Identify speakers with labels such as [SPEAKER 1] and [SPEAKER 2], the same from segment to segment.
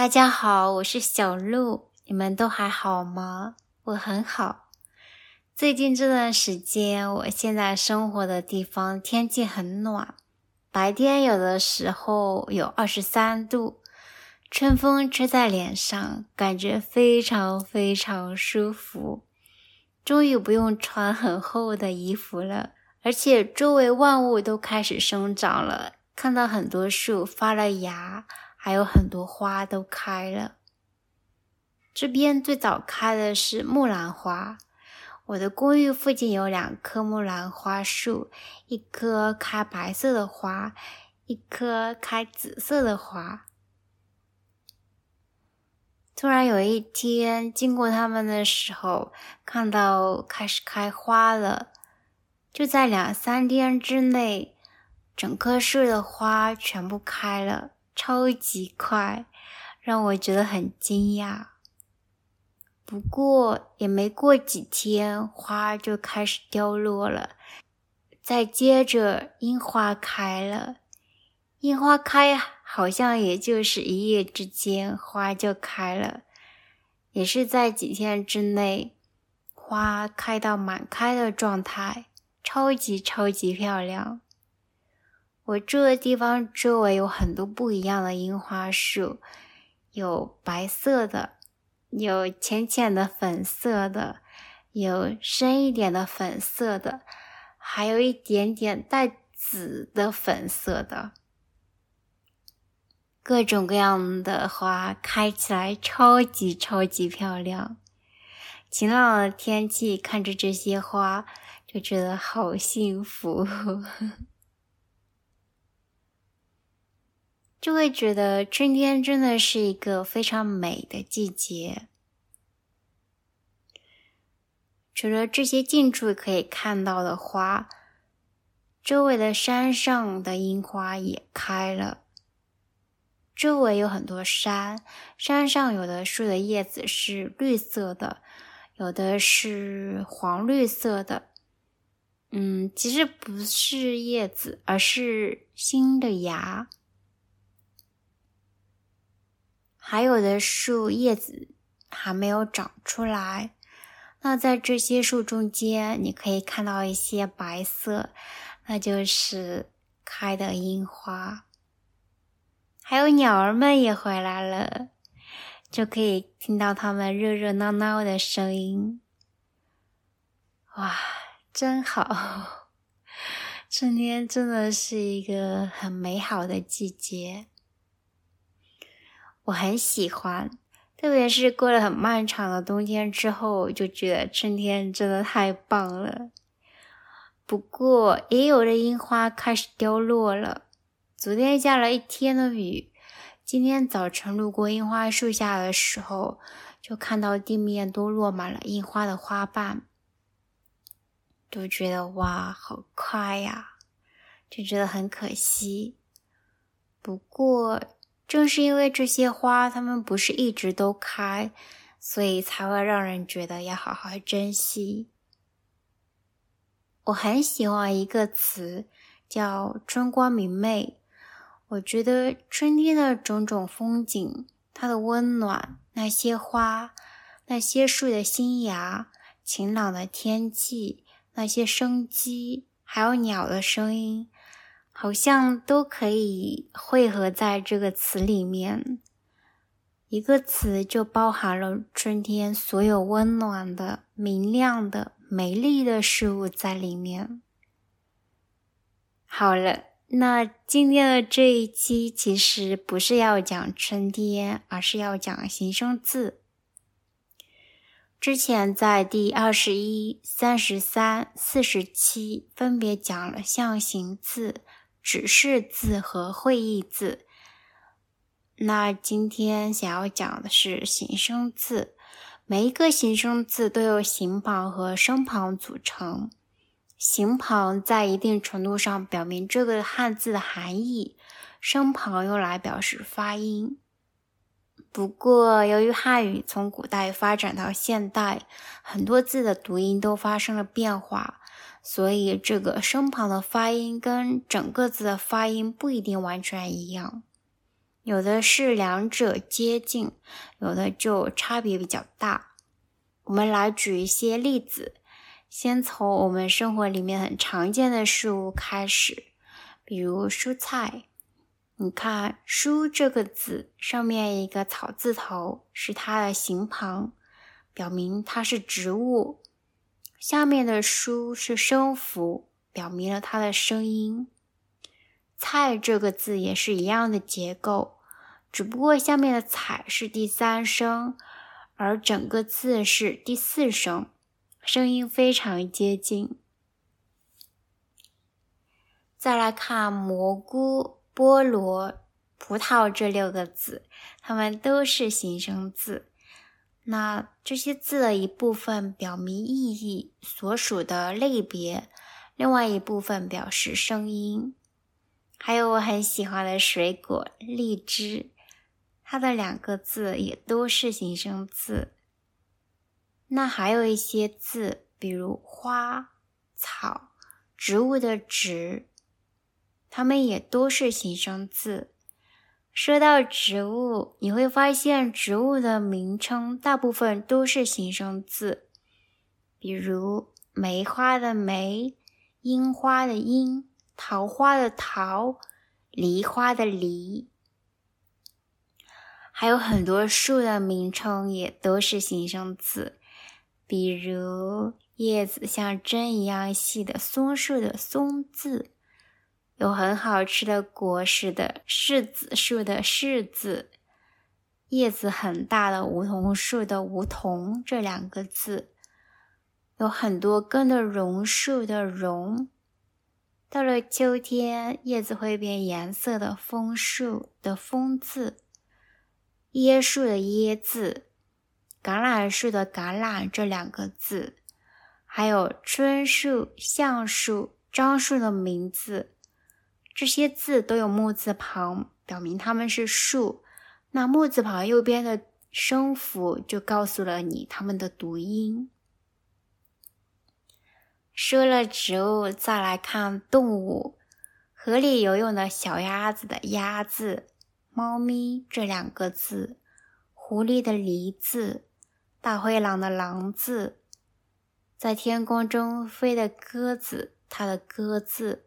[SPEAKER 1] 大家好，我是小鹿，你们都还好吗？我很好。最近这段时间，我现在生活的地方天气很暖，白天有的时候有二十三度，春风吹在脸上，感觉非常非常舒服。终于不用穿很厚的衣服了，而且周围万物都开始生长了，看到很多树发了芽。还有很多花都开了。这边最早开的是木兰花。我的公寓附近有两棵木兰花树，一棵开白色的花，一棵开紫色的花。突然有一天经过它们的时候，看到开始开花了。就在两三天之内，整棵树的花全部开了。超级快，让我觉得很惊讶。不过也没过几天，花就开始凋落了。再接着，樱花开了。樱花开，好像也就是一夜之间，花就开了，也是在几天之内，花开到满开的状态，超级超级漂亮。我住的地方周围有很多不一样的樱花树，有白色的，有浅浅的粉色的，有深一点的粉色的，还有一点点带紫的粉色的，各种各样的花开起来超级超级漂亮。晴朗的天气，看着这些花，就觉得好幸福。就会觉得春天真的是一个非常美的季节。除了这些近处可以看到的花，周围的山上的樱花也开了。周围有很多山，山上有的树的叶子是绿色的，有的是黄绿色的。嗯，其实不是叶子，而是新的芽。还有的树叶子还没有长出来，那在这些树中间，你可以看到一些白色，那就是开的樱花。还有鸟儿们也回来了，就可以听到它们热热闹闹的声音。哇，真好！春天真的是一个很美好的季节。我很喜欢，特别是过了很漫长的冬天之后，就觉得春天真的太棒了。不过，也有的樱花开始凋落了。昨天下了一天的雨，今天早晨路过樱花树下的时候，就看到地面都落满了樱花的花瓣，就觉得哇，好快呀，就觉得很可惜。不过，正是因为这些花，它们不是一直都开，所以才会让人觉得要好好珍惜。我很喜欢一个词，叫“春光明媚”。我觉得春天的种种风景，它的温暖，那些花，那些树的新芽，晴朗的天气，那些生机，还有鸟的声音。好像都可以汇合在这个词里面，一个词就包含了春天所有温暖的、明亮的、美丽的事物在里面。好了，那今天的这一期其实不是要讲春天，而是要讲形声字。之前在第二十一、三十三、四十七分别讲了象形字。指示字和会意字。那今天想要讲的是形声字。每一个形声字都由形旁和声旁组成。形旁在一定程度上表明这个汉字的含义，声旁用来表示发音。不过，由于汉语从古代发展到现代，很多字的读音都发生了变化。所以，这个声旁的发音跟整个字的发音不一定完全一样。有的是两者接近，有的就差别比较大。我们来举一些例子，先从我们生活里面很常见的事物开始，比如蔬菜。你看“蔬”这个字上面一个草字头是它的形旁，表明它是植物；下面的“书”是声符，表明了它的声音。菜这个字也是一样的结构，只不过下面的“彩”是第三声，而整个字是第四声，声音非常接近。再来看蘑菇。菠萝、葡萄这六个字，它们都是形声字。那这些字的一部分表明意义，所属的类别；另外一部分表示声音。还有我很喜欢的水果荔枝，它的两个字也都是形声字。那还有一些字，比如花、草、植物的植。它们也都是形声字。说到植物，你会发现植物的名称大部分都是形声字，比如梅花的梅、樱花的樱、桃花的桃、梨花的梨。还有很多树的名称也都是形声字，比如叶子像针一样细的松树的松字。有很好吃的果实的柿子树的柿子，叶子很大的梧桐树的梧桐这两个字，有很多根的榕树的榕。到了秋天，叶子会变颜色的枫树的枫字，椰树的椰字，橄榄树的橄榄这两个字，还有春树、橡树、樟树的名字。这些字都有木字旁，表明它们是树。那木字旁右边的声符就告诉了你它们的读音。说了植物，再来看动物。河里游泳的小鸭子的“鸭”字，猫咪这两个字，狐狸的“狸”字，大灰狼的“狼”字，在天空中飞的鸽子，它的“鸽”字。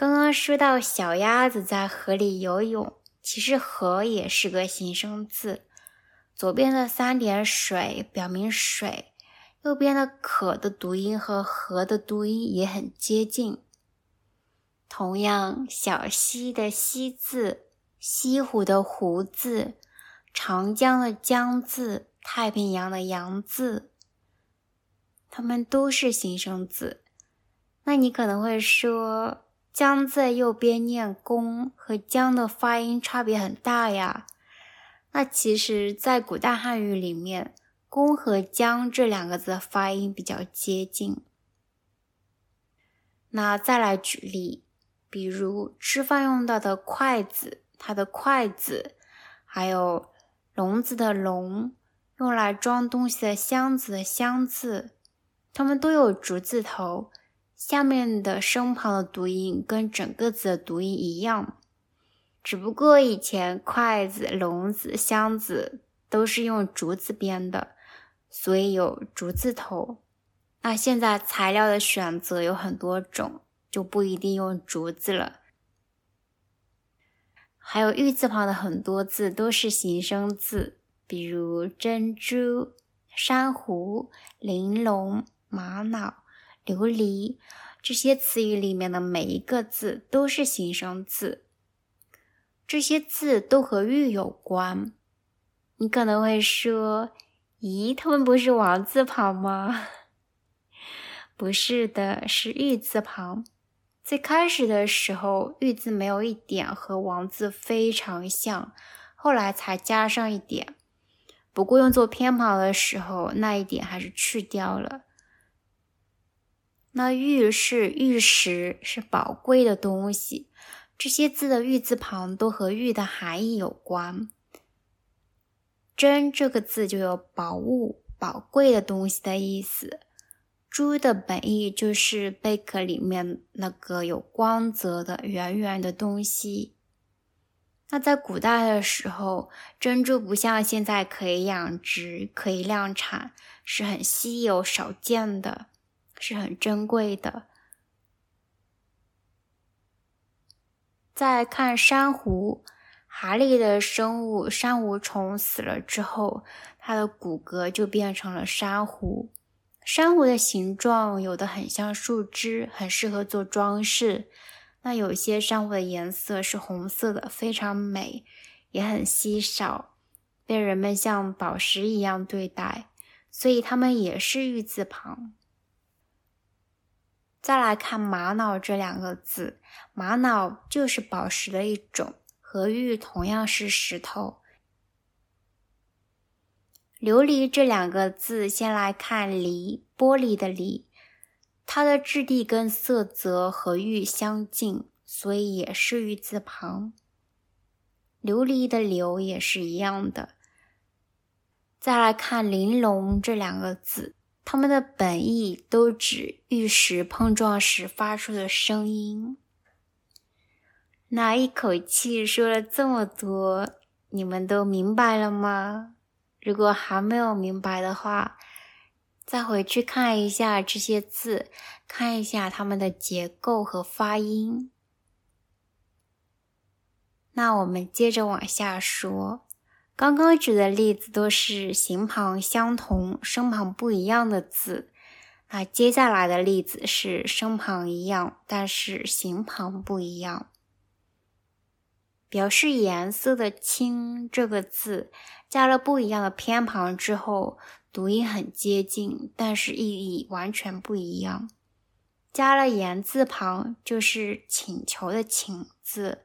[SPEAKER 1] 刚刚说到小鸭子在河里游泳，其实“河”也是个形声字。左边的三点水表明水，右边的“可”的读音和“河”的读音也很接近。同样，小溪的“溪”字、西湖的“湖”字、长江的“江”字、太平洋的“洋”字，它们都是形声字。那你可能会说，江在右边念公，和江的发音差别很大呀。那其实，在古代汉语里面，公和江这两个字的发音比较接近。那再来举例，比如吃饭用到的筷子，它的筷子，还有笼子的笼，用来装东西的箱子的箱字，它们都有竹字头。下面的声旁的读音跟整个字的读音一样，只不过以前筷子、笼子、箱子都是用竹子编的，所以有竹字头。那现在材料的选择有很多种，就不一定用竹子了。还有玉字旁的很多字都是形声字，比如珍珠、珊瑚、玲珑、玛瑙。琉璃这些词语里面的每一个字都是形声字，这些字都和玉有关。你可能会说：“咦，他们不是王字旁吗？” 不是的，是玉字旁。最开始的时候，玉字没有一点和王字非常像，后来才加上一点。不过用作偏旁的时候，那一点还是去掉了。那玉是玉石，是宝贵的东西。这些字的玉字旁都和玉的含义有关。珍这个字就有宝物、宝贵的东西的意思。珠的本意就是贝壳里面那个有光泽的圆圆的东西。那在古代的时候，珍珠不像现在可以养殖、可以量产，是很稀有、少见的，是很珍贵的。再看珊瑚，海里的生物珊瑚虫死了之后，它的骨骼就变成了珊瑚。珊瑚的形状有的很像树枝，很适合做装饰。那有些珊瑚的颜色是红色的，非常美，也很稀少，被人们像宝石一样对待，所以它们也是玉字旁。再来看玛瑙这两个字，玛瑙就是宝石的一种，和玉同样是石头。琉璃这两个字，先来看璃，玻璃的璃。它的质地跟色泽和玉相近，所以也是玉字旁。琉璃的琉也是一样的。再来看玲珑这两个字，它们的本意都指玉石碰撞时发出的声音。那一口气说了这么多，你们都明白了吗？如果还没有明白的话，再回去看一下这些字，看一下它们的结构和发音。那我们接着往下说，刚刚举的例子都是形旁相同、声旁不一样的字。那接下来的例子是声旁一样，但是形旁不一样。表示颜色的“青”这个字，加了不一样的偏旁之后。读音很接近，但是意义完全不一样。加了言字旁就是请求的“请”字，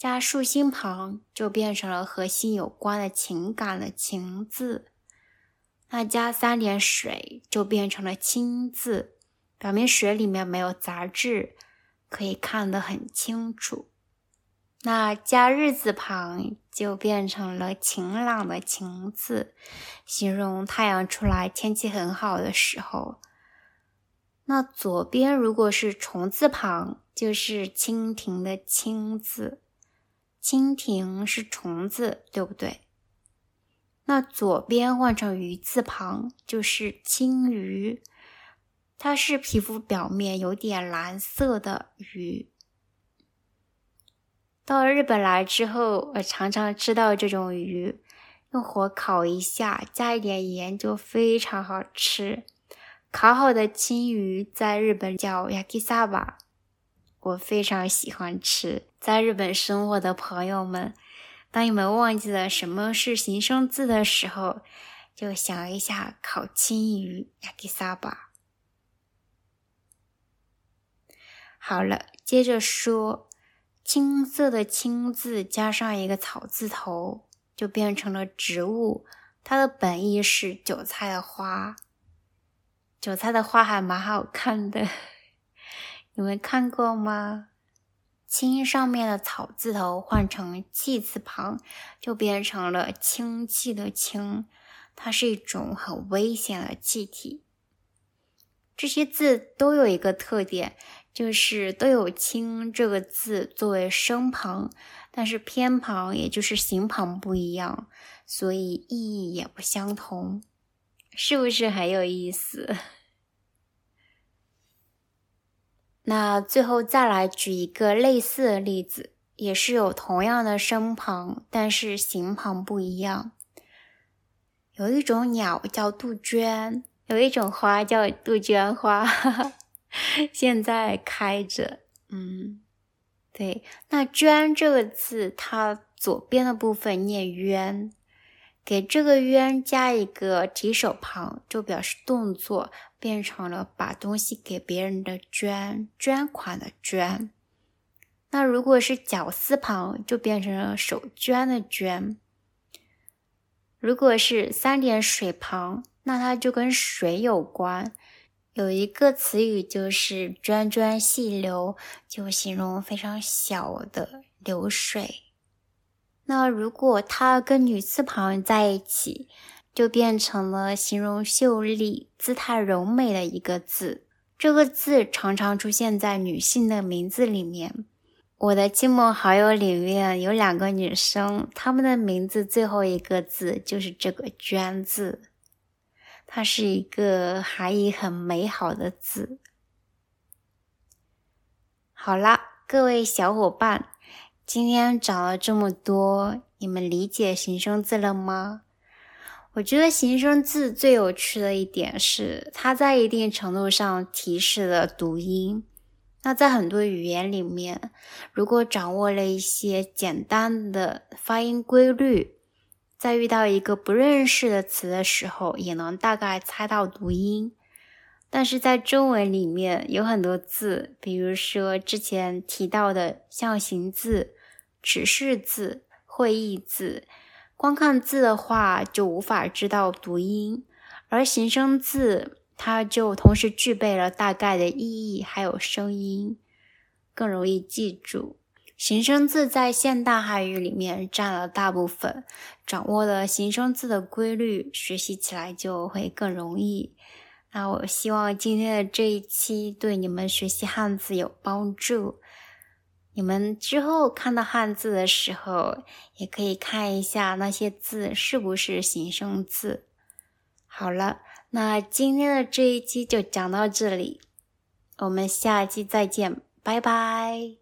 [SPEAKER 1] 加竖心旁就变成了和心有关的情感的“情”字。那加三点水就变成了“清”字，表明水里面没有杂质，可以看得很清楚。那加日字旁就变成了晴朗的“晴”字，形容太阳出来、天气很好的时候。那左边如果是虫字旁，就是蜻蜓的“蜻”字，蜻蜓是虫子，对不对？那左边换成鱼字旁，就是青鱼，它是皮肤表面有点蓝色的鱼。到日本来之后，我常常吃到这种鱼，用火烤一下，加一点盐就非常好吃。烤好的青鱼在日本叫 yakisaba，我非常喜欢吃。在日本生活的朋友们，当你们忘记了什么是形声字的时候，就想一下烤青鱼 yakisaba。好了，接着说。青色的“青”字加上一个草字头，就变成了植物。它的本意是韭菜的花。韭菜的花还蛮好看的，你们看过吗？青上面的草字头换成气字旁，就变成了氢气的“氢”。它是一种很危险的气体。这些字都有一个特点。就是都有“氢”这个字作为声旁，但是偏旁也就是形旁不一样，所以意义也不相同，是不是很有意思？那最后再来举一个类似的例子，也是有同样的声旁，但是形旁不一样。有一种鸟叫杜鹃，有一种花叫杜鹃花。现在开着，嗯，对，那“娟”这个字，它左边的部分念“冤”，给这个“冤”加一个提手旁，就表示动作，变成了把东西给别人的捐，捐款的捐。那如果是绞丝旁，就变成了手绢的绢。如果是三点水旁，那它就跟水有关。有一个词语就是“涓涓细流”，就形容非常小的流水。那如果它跟女字旁在一起，就变成了形容秀丽、姿态柔美的一个字。这个字常常出现在女性的名字里面。我的亲朋好友里面有两个女生，她们的名字最后一个字就是这个“娟”字，它是一个含义很美好的字。好啦，各位小伙伴，今天讲了这么多，你们理解形声字了吗？我觉得形声字最有趣的一点是，它在一定程度上提示了读音。那在很多语言里面，如果掌握了一些简单的发音规律，在遇到一个不认识的词的时候，也能大概猜到读音。但是在中文里面有很多字，比如说之前提到的象形字、指示字、会意字，光看字的话就无法知道读音，而形声字。它就同时具备了大概的意义，还有声音，更容易记住。形声字在现代汉语里面占了大部分，掌握了形声字的规律，学习起来就会更容易。那我希望今天的这一期对你们学习汉字有帮助。你们之后看到汉字的时候，也可以看一下那些字是不是形声字。好了。那今天的这一期就讲到这里，我们下期再见，拜拜。